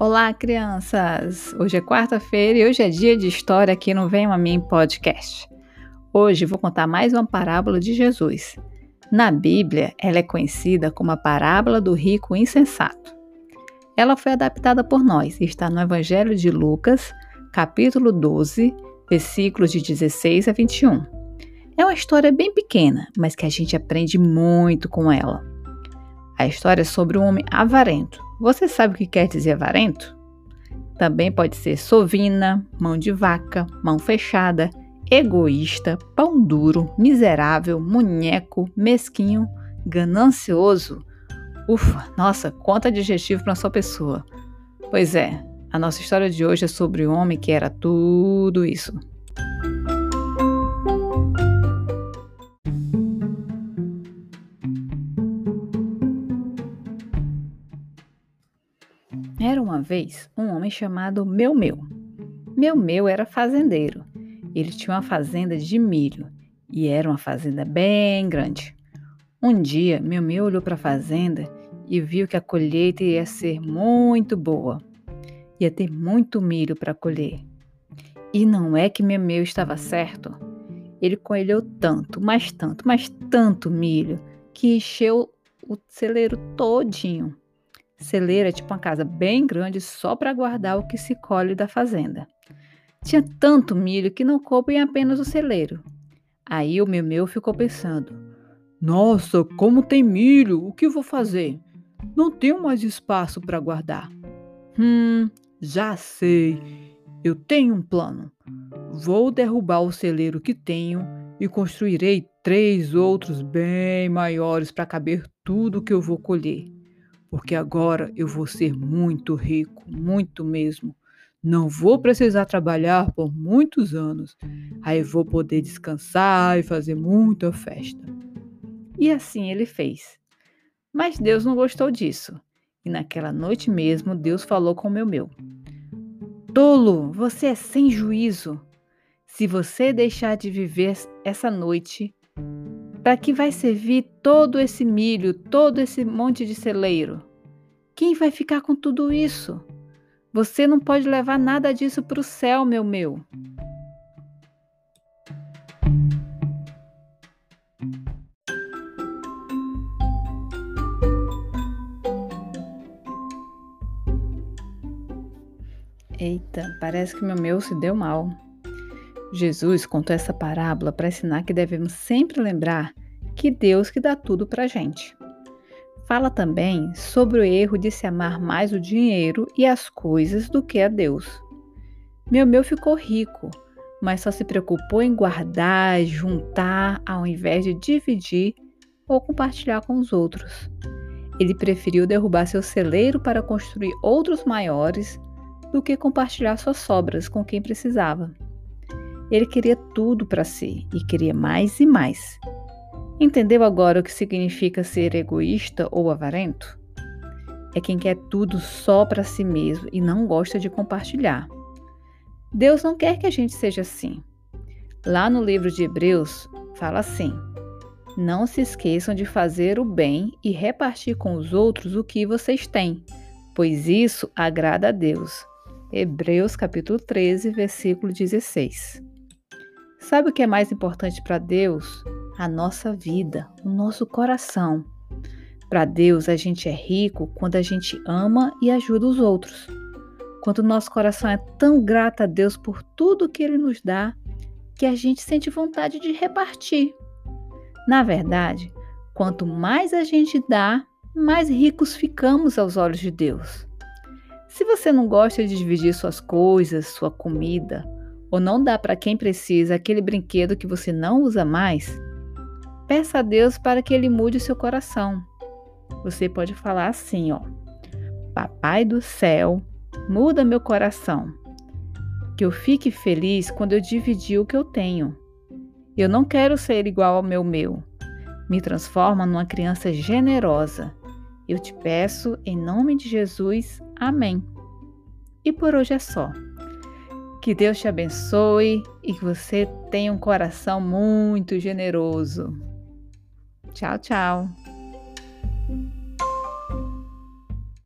Olá, crianças! Hoje é quarta-feira e hoje é dia de história aqui no Venham a Mim Podcast. Hoje vou contar mais uma parábola de Jesus. Na Bíblia, ela é conhecida como a parábola do rico insensato. Ela foi adaptada por nós e está no Evangelho de Lucas, capítulo 12, versículos de 16 a 21. É uma história bem pequena, mas que a gente aprende muito com ela. A história é sobre um homem avarento você sabe o que quer dizer avarento? Também pode ser sovina, mão de vaca, mão fechada, egoísta, pão duro, miserável, munheco, mesquinho, ganancioso. Ufa, nossa, quanto adjetivo para uma pessoa. Pois é, a nossa história de hoje é sobre o homem que era tudo isso. Era uma vez um homem chamado Meu Meu. Meu Meu era fazendeiro. Ele tinha uma fazenda de milho e era uma fazenda bem grande. Um dia, Meu Meu olhou para a fazenda e viu que a colheita ia ser muito boa. Ia ter muito milho para colher. E não é que Meu Meu estava certo. Ele colheu tanto, mas tanto, mas tanto milho que encheu o celeiro todinho. Celeiro é tipo uma casa bem grande só para guardar o que se colhe da fazenda. Tinha tanto milho que não coube em apenas o celeiro. Aí o meu meu ficou pensando: Nossa, como tem milho, o que vou fazer? Não tenho mais espaço para guardar. Hum, já sei. Eu tenho um plano. Vou derrubar o celeiro que tenho e construirei três outros bem maiores para caber tudo que eu vou colher porque agora eu vou ser muito rico, muito mesmo. Não vou precisar trabalhar por muitos anos. Aí vou poder descansar e fazer muita festa. E assim ele fez. Mas Deus não gostou disso. E naquela noite mesmo, Deus falou com o meu meu. Tolo, você é sem juízo. Se você deixar de viver essa noite, para que vai servir todo esse milho, todo esse monte de celeiro? Quem vai ficar com tudo isso? Você não pode levar nada disso para o céu, meu meu. Eita, parece que meu meu se deu mal. Jesus contou essa parábola para ensinar que devemos sempre lembrar que Deus que dá tudo para gente. Fala também sobre o erro de se amar mais o dinheiro e as coisas do que a Deus. Meu meu ficou rico, mas só se preocupou em guardar, juntar, ao invés de dividir ou compartilhar com os outros. Ele preferiu derrubar seu celeiro para construir outros maiores do que compartilhar suas sobras com quem precisava. Ele queria tudo para si e queria mais e mais. Entendeu agora o que significa ser egoísta ou avarento? É quem quer tudo só para si mesmo e não gosta de compartilhar. Deus não quer que a gente seja assim. Lá no livro de Hebreus, fala assim: Não se esqueçam de fazer o bem e repartir com os outros o que vocês têm, pois isso agrada a Deus. Hebreus capítulo 13, versículo 16. Sabe o que é mais importante para Deus? A nossa vida, o nosso coração. Para Deus, a gente é rico quando a gente ama e ajuda os outros. Quando o nosso coração é tão grato a Deus por tudo que Ele nos dá, que a gente sente vontade de repartir. Na verdade, quanto mais a gente dá, mais ricos ficamos aos olhos de Deus. Se você não gosta de dividir suas coisas, sua comida, ou não dá para quem precisa aquele brinquedo que você não usa mais, peça a Deus para que ele mude o seu coração. Você pode falar assim, ó: Papai do céu, muda meu coração. Que eu fique feliz quando eu dividir o que eu tenho. Eu não quero ser igual ao meu meu. Me transforma numa criança generosa. Eu te peço em nome de Jesus. Amém. E por hoje é só. Que Deus te abençoe e que você tenha um coração muito generoso. Tchau, tchau.